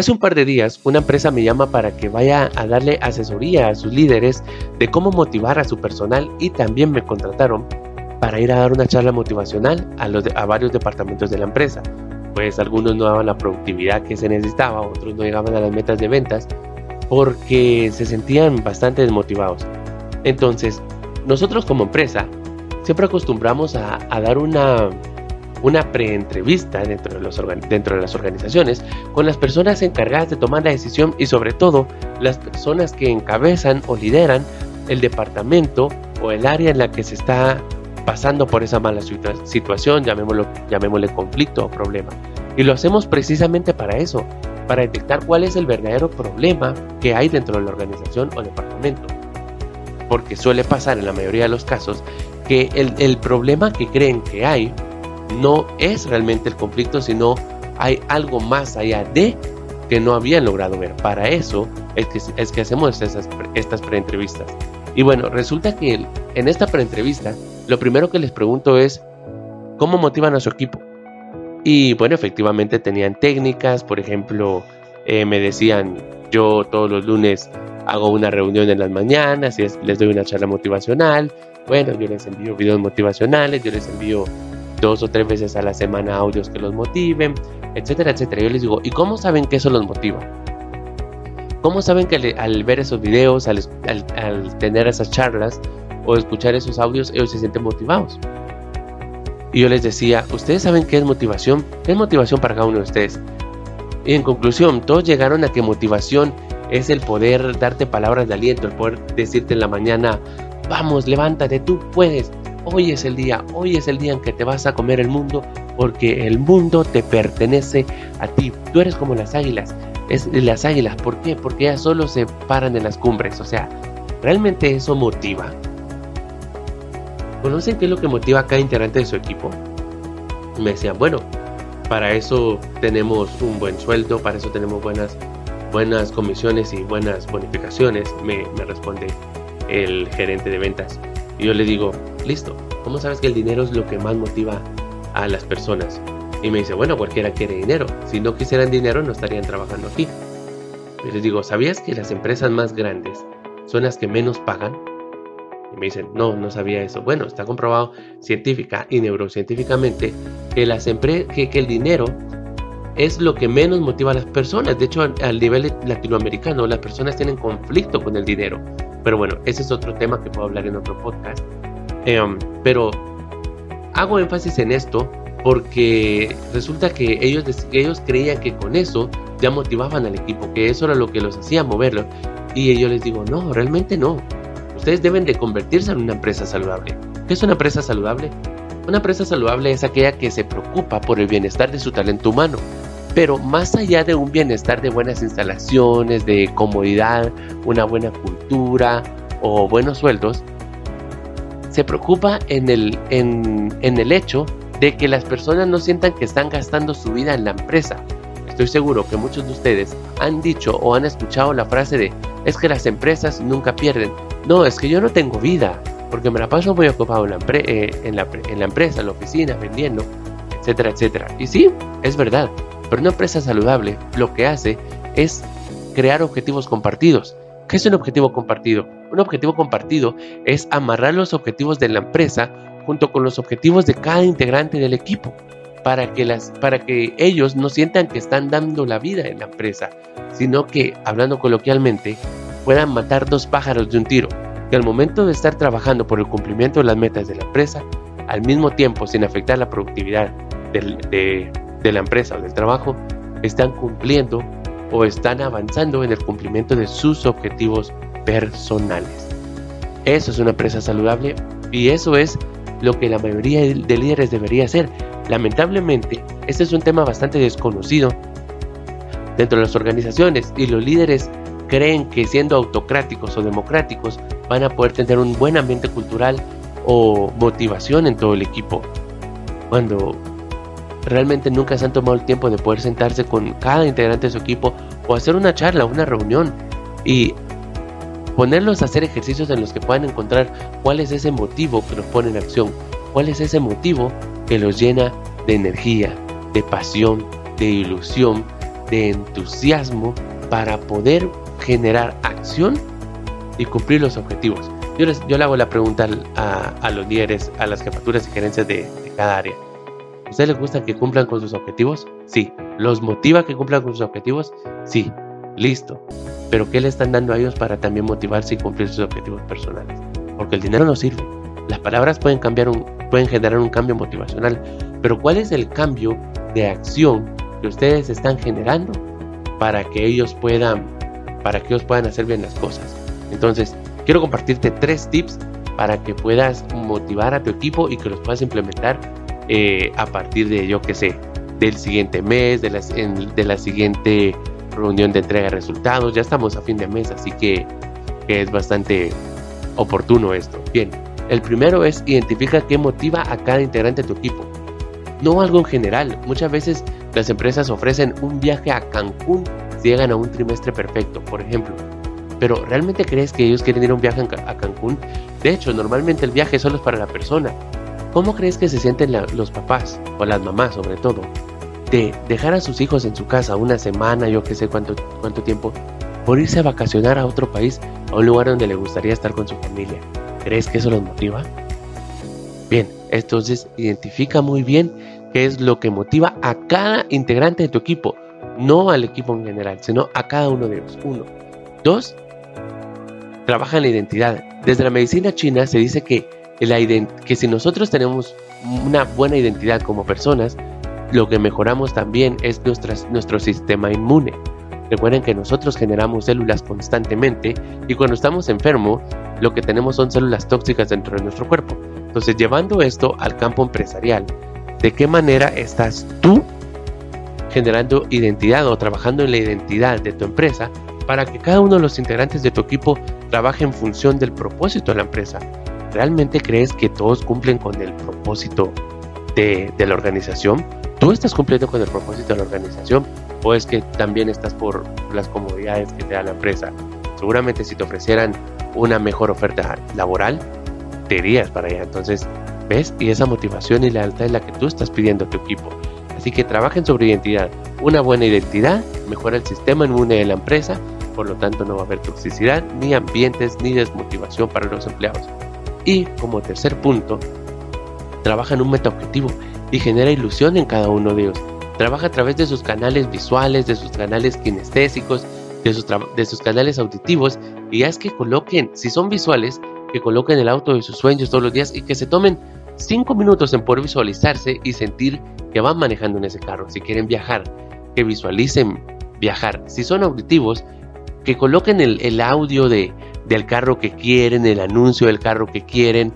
Hace un par de días, una empresa me llama para que vaya a darle asesoría a sus líderes de cómo motivar a su personal y también me contrataron para ir a dar una charla motivacional a, varios departamentos de la empresa. Pues algunos no daban la productividad que se necesitaba, otros no llegaban a las metas de ventas porque se sentían bastante desmotivados. Entonces, nosotros como empresa siempre acostumbramos a, dar una, una preentrevista dentro de, dentro de las organizaciones con las personas encargadas de tomar la decisión y sobre todo las personas que encabezan o lideran el departamento o el área en la que se está pasando por esa mala situación, llamémoslo, llamémosle conflicto o problema. Y lo hacemos precisamente para eso, para detectar cuál es el verdadero problema que hay dentro de la organización o departamento. Porque suele pasar en la mayoría de los casos que el, el problema que creen que hay no es realmente el conflicto, sino hay algo más allá de que no habían logrado ver. Para eso es que, es que hacemos estas, estas preentrevistas. Y bueno, resulta que en esta preentrevista, lo primero que les pregunto es, ¿cómo motivan a su equipo? Y bueno, efectivamente tenían técnicas, por ejemplo, eh, me decían, yo todos los lunes hago una reunión en las mañanas y les doy una charla motivacional. Bueno, yo les envío videos motivacionales, yo les envío dos o tres veces a la semana audios que los motiven, etcétera, etcétera. Yo les digo, ¿y cómo saben que eso los motiva? ¿Cómo saben que al ver esos videos, al, al tener esas charlas o escuchar esos audios, ellos se sienten motivados? Y yo les decía, ¿ustedes saben qué es motivación? ¿Qué es motivación para cada uno de ustedes? Y en conclusión, todos llegaron a que motivación es el poder darte palabras de aliento, el poder decirte en la mañana, vamos, levántate, tú puedes. Hoy es el día, hoy es el día en que te vas a comer el mundo, porque el mundo te pertenece a ti. Tú eres como las águilas. Es las águilas, ¿por qué? Porque ellas solo se paran en las cumbres. O sea, realmente eso motiva. ¿Conocen qué es lo que motiva a cada integrante de su equipo? Me decían, bueno, para eso tenemos un buen sueldo, para eso tenemos buenas, buenas comisiones y buenas bonificaciones, me, me responde el gerente de ventas. Y yo le digo, listo, ¿cómo sabes que el dinero es lo que más motiva a las personas? Y me dice, bueno, cualquiera quiere dinero. Si no quisieran dinero, no estarían trabajando aquí. Y les digo, ¿sabías que las empresas más grandes son las que menos pagan? Y me dicen, no, no sabía eso. Bueno, está comprobado científica y neurocientíficamente que, las que, que el dinero es lo que menos motiva a las personas. De hecho, al, nivel latinoamericano, las personas tienen conflicto con el dinero. Pero bueno, ese es otro tema que puedo hablar en otro podcast. Em, pero hago énfasis en esto porque resulta que ellos, ellos creían que con eso ya motivaban al equipo, que eso era lo que los hacía moverlo. Y yo les digo, no, realmente no. Ustedes deben de convertirse en una empresa saludable. ¿Qué es una empresa saludable? Una empresa saludable es aquella que se preocupa por el bienestar de su talento humano. Pero más allá de un bienestar de buenas instalaciones, de comodidad, una buena cultura o buenos sueldos, se preocupa en el, en, en el hecho de que las personas no sientan que están gastando su vida en la empresa. Estoy seguro que muchos de ustedes han dicho o han escuchado la frase de es que las empresas nunca pierden, no, es que yo no tengo vida, porque me la paso muy ocupado en la, eh, en, la, en la empresa, en la oficina, vendiendo, etcétera, etcétera. Y sí, es verdad, pero una empresa saludable lo que hace es crear objetivos compartidos. ¿Qué es un objetivo compartido? Un objetivo compartido es amarrar los objetivos de la empresa junto con los objetivos de cada integrante del equipo para que, las, para que ellos no sientan que están dando la vida en la empresa, sino que, hablando coloquialmente, puedan matar dos pájaros de un tiro, que al momento de estar trabajando por el cumplimiento de las metas de la empresa, al mismo tiempo sin afectar la productividad de, de la empresa o del trabajo, están cumpliendo o están avanzando en el cumplimiento de sus objetivos personales. Eso es una empresa saludable y eso es lo que la mayoría de líderes debería hacer. Lamentablemente, este es un tema bastante desconocido dentro de las organizaciones y los líderes creen que siendo autocráticos o democráticos van a poder tener un buen ambiente cultural o motivación en todo el equipo. Cuando realmente nunca se han tomado el tiempo de poder sentarse con cada integrante de su equipo o hacer una charla, una reunión y ponerlos a hacer ejercicios en los que puedan encontrar cuál es ese motivo que los pone en acción, cuál es ese motivo que los llena de energía, de pasión, de ilusión, de entusiasmo para poder generar acción y cumplir los objetivos. Yo, les, yo le hago la pregunta a, los líderes, a las jefaturas y gerencias de, de cada área. ¿A ustedes les gusta que cumplan con sus objetivos? Sí. ¿Los motiva que cumplan con sus objetivos? Sí. Listo. Pero ¿qué le están dando a ellos para también motivarse y cumplir sus objetivos personales? Porque el dinero no sirve. Las palabras pueden cambiar un, pueden generar un cambio motivacional, pero ¿cuál es el cambio de acción que ustedes están generando para que ellos puedan para que ellos puedan hacer bien las cosas? Entonces, quiero compartirte tres tips para que puedas motivar a tu equipo y que los puedas implementar eh, a partir de, yo que sé, del siguiente mes, de, de la siguiente reunión de entrega de resultados. Ya estamos a fin de mes, así que, que es bastante oportuno esto. Bien, el primero es identifica qué motiva a cada integrante de tu equipo. No algo en general. Muchas veces las empresas ofrecen un viaje a Cancún si llegan a un trimestre perfecto, por ejemplo. Pero ¿realmente crees que ellos quieren ir a un viaje a Cancún? De hecho, normalmente el viaje solo es para la persona. ¿Cómo crees que se sienten los papás, o las mamás sobre todo, de dejar a sus hijos en su casa una semana, yo que sé cuánto, cuánto tiempo, por irse a vacacionar a otro país, a un lugar donde le gustaría estar con su familia? ¿Crees que eso los motiva? Bien, entonces identifica muy bien qué es lo que motiva a cada integrante de tu equipo, no al equipo en general, sino a cada uno de ellos. Uno. Dos, trabaja en la identidad. Desde la medicina china se dice que, que si nosotros tenemos una buena identidad como personas, lo que mejoramos también es nuestro sistema inmune. Recuerden que nosotros generamos células constantemente y cuando estamos enfermos, lo que tenemos son células tóxicas dentro de nuestro cuerpo. Entonces, llevando esto al campo empresarial, ¿de qué manera estás tú generando identidad o trabajando en la identidad de tu empresa para que cada uno de los integrantes de tu equipo trabaje en función del propósito de la empresa? ¿Realmente crees que todos cumplen con el propósito de, la organización? ¿Tú estás cumpliendo con el propósito de la organización? ¿O es que también estás por las comodidades que te da la empresa? Seguramente si te ofrecieran una mejor oferta laboral, te irías para allá. Entonces, ¿ves? Y esa motivación y lealtad es la que tú estás pidiendo a tu equipo. Así que trabajen sobre identidad. Una buena identidad mejora el sistema inmune de la empresa, por lo tanto no va a haber toxicidad, ni ambientes, ni desmotivación para los empleados. Y como tercer punto, trabaja en un meta objetivo y genera ilusión en cada uno de ellos. Trabaja a través de sus canales visuales, de sus canales kinestésicos, de sus, de sus canales auditivos y es que coloquen, si son visuales, que coloquen el auto de sus sueños todos los días y que se tomen 5 minutos en poder visualizarse y sentir que van manejando en ese carro. Si quieren viajar, que visualicen viajar. Si son auditivos, que coloquen el, audio de, del carro que quieren, el anuncio del carro que quieren,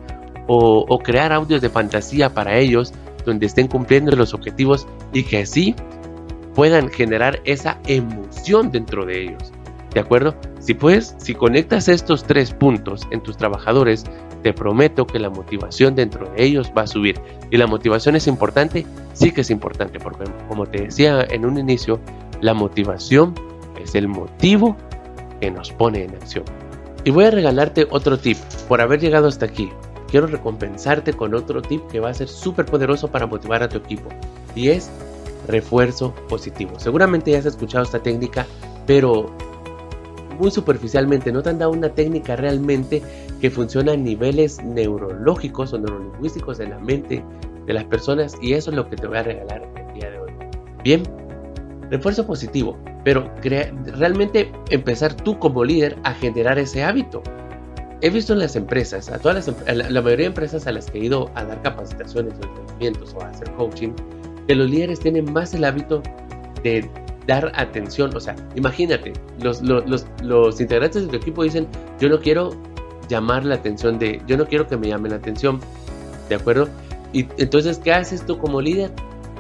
o, crear audios de fantasía para ellos, donde estén cumpliendo los objetivos y que así puedan generar esa emoción dentro de ellos. ¿De acuerdo? Si puedes, si conectas estos tres puntos en tus trabajadores, te prometo que la motivación dentro de ellos va a subir. Y la motivación es importante, sí que es importante, porque como te decía en un inicio, la motivación es el motivo que nos pone en acción. Y voy a regalarte otro tip por haber llegado hasta aquí. Quiero recompensarte con otro tip que va a ser súper poderoso para motivar a tu equipo. Y es refuerzo positivo. Seguramente ya has escuchado esta técnica, pero muy superficialmente, no te han dado una técnica realmente que funciona a niveles neurológicos o neurolingüísticos de la mente de las personas y eso es lo que te voy a regalar el día de hoy. Bien, refuerzo positivo, pero realmente empezar tú como líder a generar ese hábito. He visto en las empresas, a todas las, la, mayoría de empresas a las que he ido a dar capacitaciones o entrenamientos o a hacer coaching, que los líderes tienen más el hábito de dar atención. O sea, imagínate, los, los, los, integrantes de tu equipo dicen, yo no quiero llamar la atención de, yo no quiero que me llamen la atención, ¿de acuerdo? Y entonces, ¿qué haces tú como líder?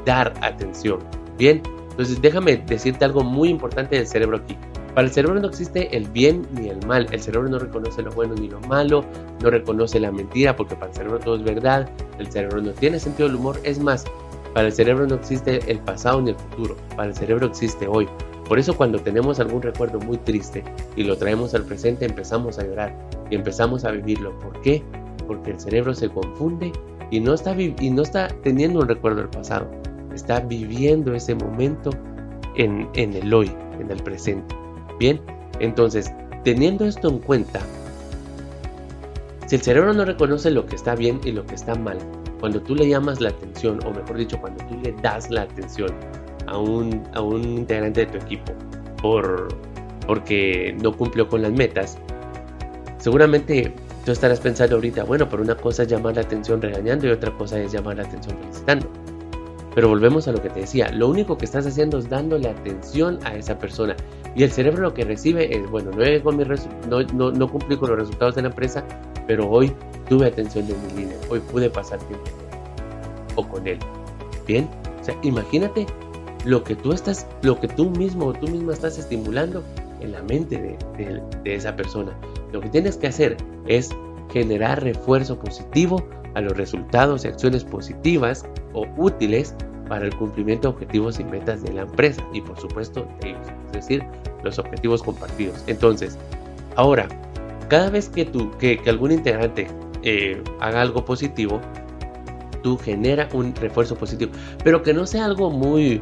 Dar atención. Bien, entonces déjame decirte algo muy importante del cerebro aquí. Para el cerebro no existe el bien ni el mal. El cerebro no reconoce lo bueno ni lo malo, no reconoce la mentira porque para el cerebro todo es verdad. El cerebro no tiene sentido del humor. Es más, para el cerebro no existe el pasado ni el futuro, para el cerebro existe hoy. Por eso cuando tenemos algún recuerdo muy triste y lo traemos al presente empezamos a llorar y empezamos a vivirlo. ¿Por qué? Porque el cerebro se confunde y no está, y no teniendo un recuerdo del pasado, está viviendo ese momento en, en el hoy, en el presente. Bien, entonces, teniendo esto en cuenta, si el cerebro no reconoce lo que está bien y lo que está mal, cuando tú le llamas la atención, o mejor dicho, cuando tú le das la atención a un, a un integrante de tu equipo por, porque no cumplió con las metas, seguramente tú estarás pensando ahorita, bueno, pero una cosa es llamar la atención regañando y otra cosa es llamar la atención felicitando. Pero volvemos a lo que te decía, lo único que estás haciendo es dándole atención a esa persona. Y el cerebro lo que recibe es, bueno, no, no, no, no cumplí con los resultados de la empresa, pero hoy tuve atención de mi líder, hoy pude pasar tiempo con o con él. Bien, o sea, imagínate lo que tú estás, lo que tú mismo tú misma estás estimulando en la mente de, de esa persona. Lo que tienes que hacer es generar refuerzo positivo a los resultados y acciones positivas o útiles para el cumplimiento de objetivos y metas de la empresa y por supuesto de ellos, es decir, los objetivos compartidos. Entonces, ahora, cada vez que, tú, que, algún integrante eh, haga algo positivo, tú genera un refuerzo positivo, pero que no sea algo muy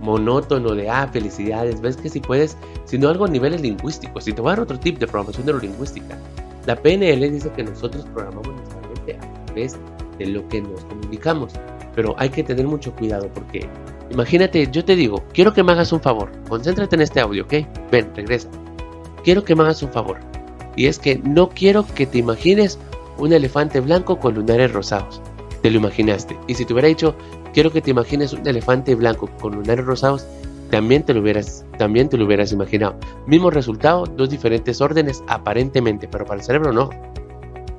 monótono de, ah, felicidades, ves que si puedes, sino algo a niveles lingüísticos. Si te voy a dar otro tip de programación neurolingüística, la PNL dice que nosotros programamos nuestra mente de lo que nos comunicamos, pero hay que tener mucho cuidado porque imagínate, yo te digo, quiero que me hagas un favor, concéntrate en este audio, ¿ok? Ven, regresa. Quiero que me hagas un favor. Y es que no quiero que te imagines un elefante blanco con lunares rosados. Te lo imaginaste. Y si te hubiera dicho, quiero que te imagines un elefante blanco con lunares rosados, también te lo hubieras, también te lo hubieras imaginado. Mismo resultado, dos diferentes órdenes aparentemente, pero para el cerebro no.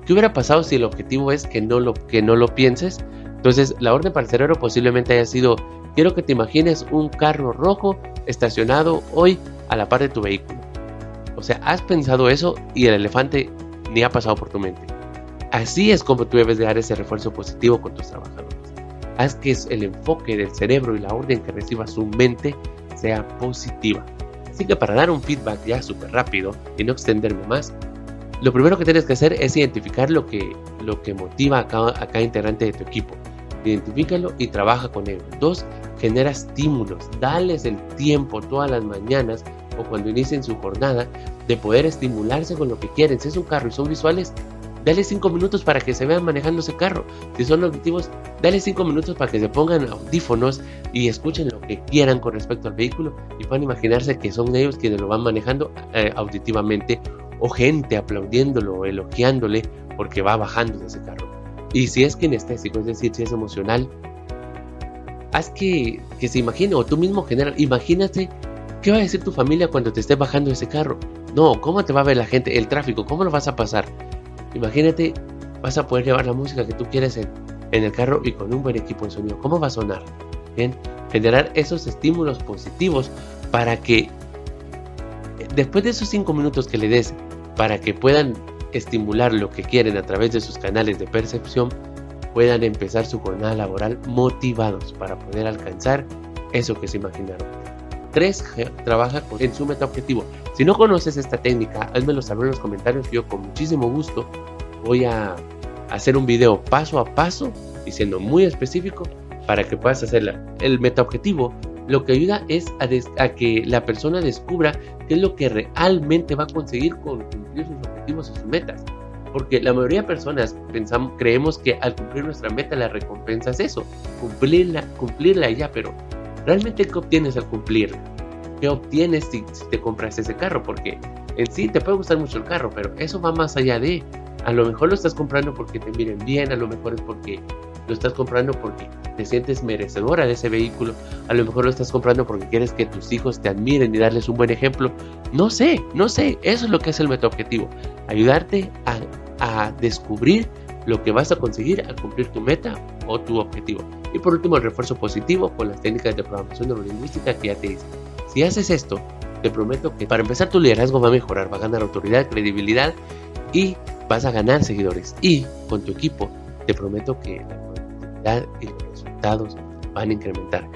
¿Qué hubiera pasado si el objetivo es que no lo, que no lo pienses? Entonces, la orden para el cerebro posiblemente haya sido, quiero que te imagines un carro rojo estacionado hoy a la par de tu vehículo. O sea, has pensado eso y el elefante ni ha pasado por tu mente. Así es como tú debes dar ese refuerzo positivo con tus trabajadores. Haz que el enfoque del cerebro y la orden que reciba su mente sea positiva. Así que para dar un feedback ya súper rápido y no extenderme más, lo primero que tienes que hacer es identificar lo que, lo que motiva a cada, integrante de tu equipo. Identifícalo y trabaja con él. Dos, genera estímulos. Dales el tiempo todas las mañanas o cuando inicien su jornada de poder estimularse con lo que quieren. Si es un carro y son visuales, dale 5 minutos para que se vean manejando ese carro. Si son auditivos, dale 5 minutos para que se pongan audífonos y escuchen lo que quieran con respecto al vehículo y puedan imaginarse que son ellos quienes lo van manejando eh, auditivamente o gente aplaudiéndolo o elogiándole porque va bajando de ese carro. Y si es kinestésico, es decir, si es emocional, haz que, que se imagine o tú mismo genera, imagínate ¿Qué va a decir tu familia cuando te esté bajando ese carro? No, ¿cómo te va a ver la gente? El tráfico, ¿cómo lo vas a pasar? Imagínate, vas a poder llevar la música que tú quieres en, el carro y con un buen equipo de sonido. ¿Cómo va a sonar? Bien, generar esos estímulos positivos para que después de esos cinco minutos que le des, para que puedan estimular lo que quieren a través de sus canales de percepción, puedan empezar su jornada laboral motivados para poder alcanzar eso que se imaginaron. 3 trabaja en su meta objetivo. Si no conoces esta técnica, házmelo saber en los comentarios. Yo con muchísimo gusto voy a hacer un video paso a paso y siendo muy específico para que puedas hacerla. El meta objetivo lo que ayuda es a, que la persona descubra qué es lo que realmente va a conseguir con cumplir sus objetivos y sus metas. Porque la mayoría de personas creemos que al cumplir nuestra meta la recompensa es eso, cumplirla, cumplirla ya, pero realmente qué obtienes al cumplir, qué obtienes si, te compras ese carro, porque en sí te puede gustar mucho el carro, pero eso va más allá de, a lo mejor lo estás comprando porque te miren bien, a lo mejor es porque lo estás comprando porque te sientes merecedora de ese vehículo, a lo mejor lo estás comprando porque quieres que tus hijos te admiren y darles un buen ejemplo. No sé, no sé, eso es lo que es el meta objetivo, ayudarte a, a descubrir lo que vas a conseguir al cumplir tu meta o tu objetivo. Y por último, el refuerzo positivo con las técnicas de programación neurolingüística que ya te hice. Si haces esto, te prometo que para empezar tu liderazgo va a mejorar, va a ganar autoridad, credibilidad y vas a ganar seguidores. Y con tu equipo, te prometo que productividad y los resultados van a incrementar.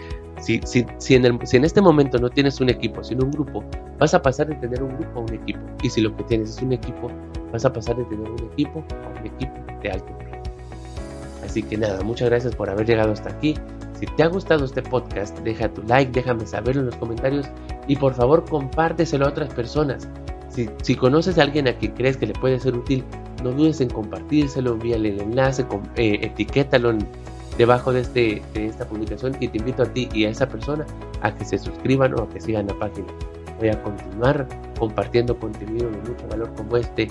Si, si, si, en el, si, en este momento no tienes un equipo, sino un grupo, vas a pasar de tener un grupo a un equipo. Y si lo que tienes es un equipo, vas a pasar de tener un equipo a un equipo de alto nivel. Así que nada, muchas gracias por haber llegado hasta aquí. Si te ha gustado este podcast, deja tu like, déjame saberlo en los comentarios y por favor compárteselo a otras personas. Si, conoces a alguien a quien crees que le puede ser útil, no dudes en compartírselo, envíale el enlace, eh, etiquétalo debajo de, este, de esta publicación y te invito a ti y a esa persona a que se suscriban o a que sigan la página. Voy a continuar compartiendo contenido de mucho valor como este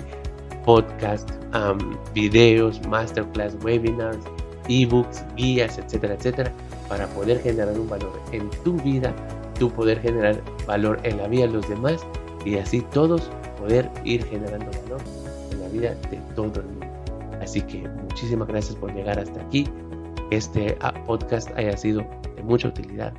podcast, videos, masterclass, webinars, ebooks, guías, etcétera, etcétera, para poder generar un valor en tu vida, tú poder generar valor en la vida de los demás y así todos poder ir generando valor en la vida de todo el mundo. Así que muchísimas gracias por llegar hasta aquí. Este ah, podcast haya sido de mucha utilidad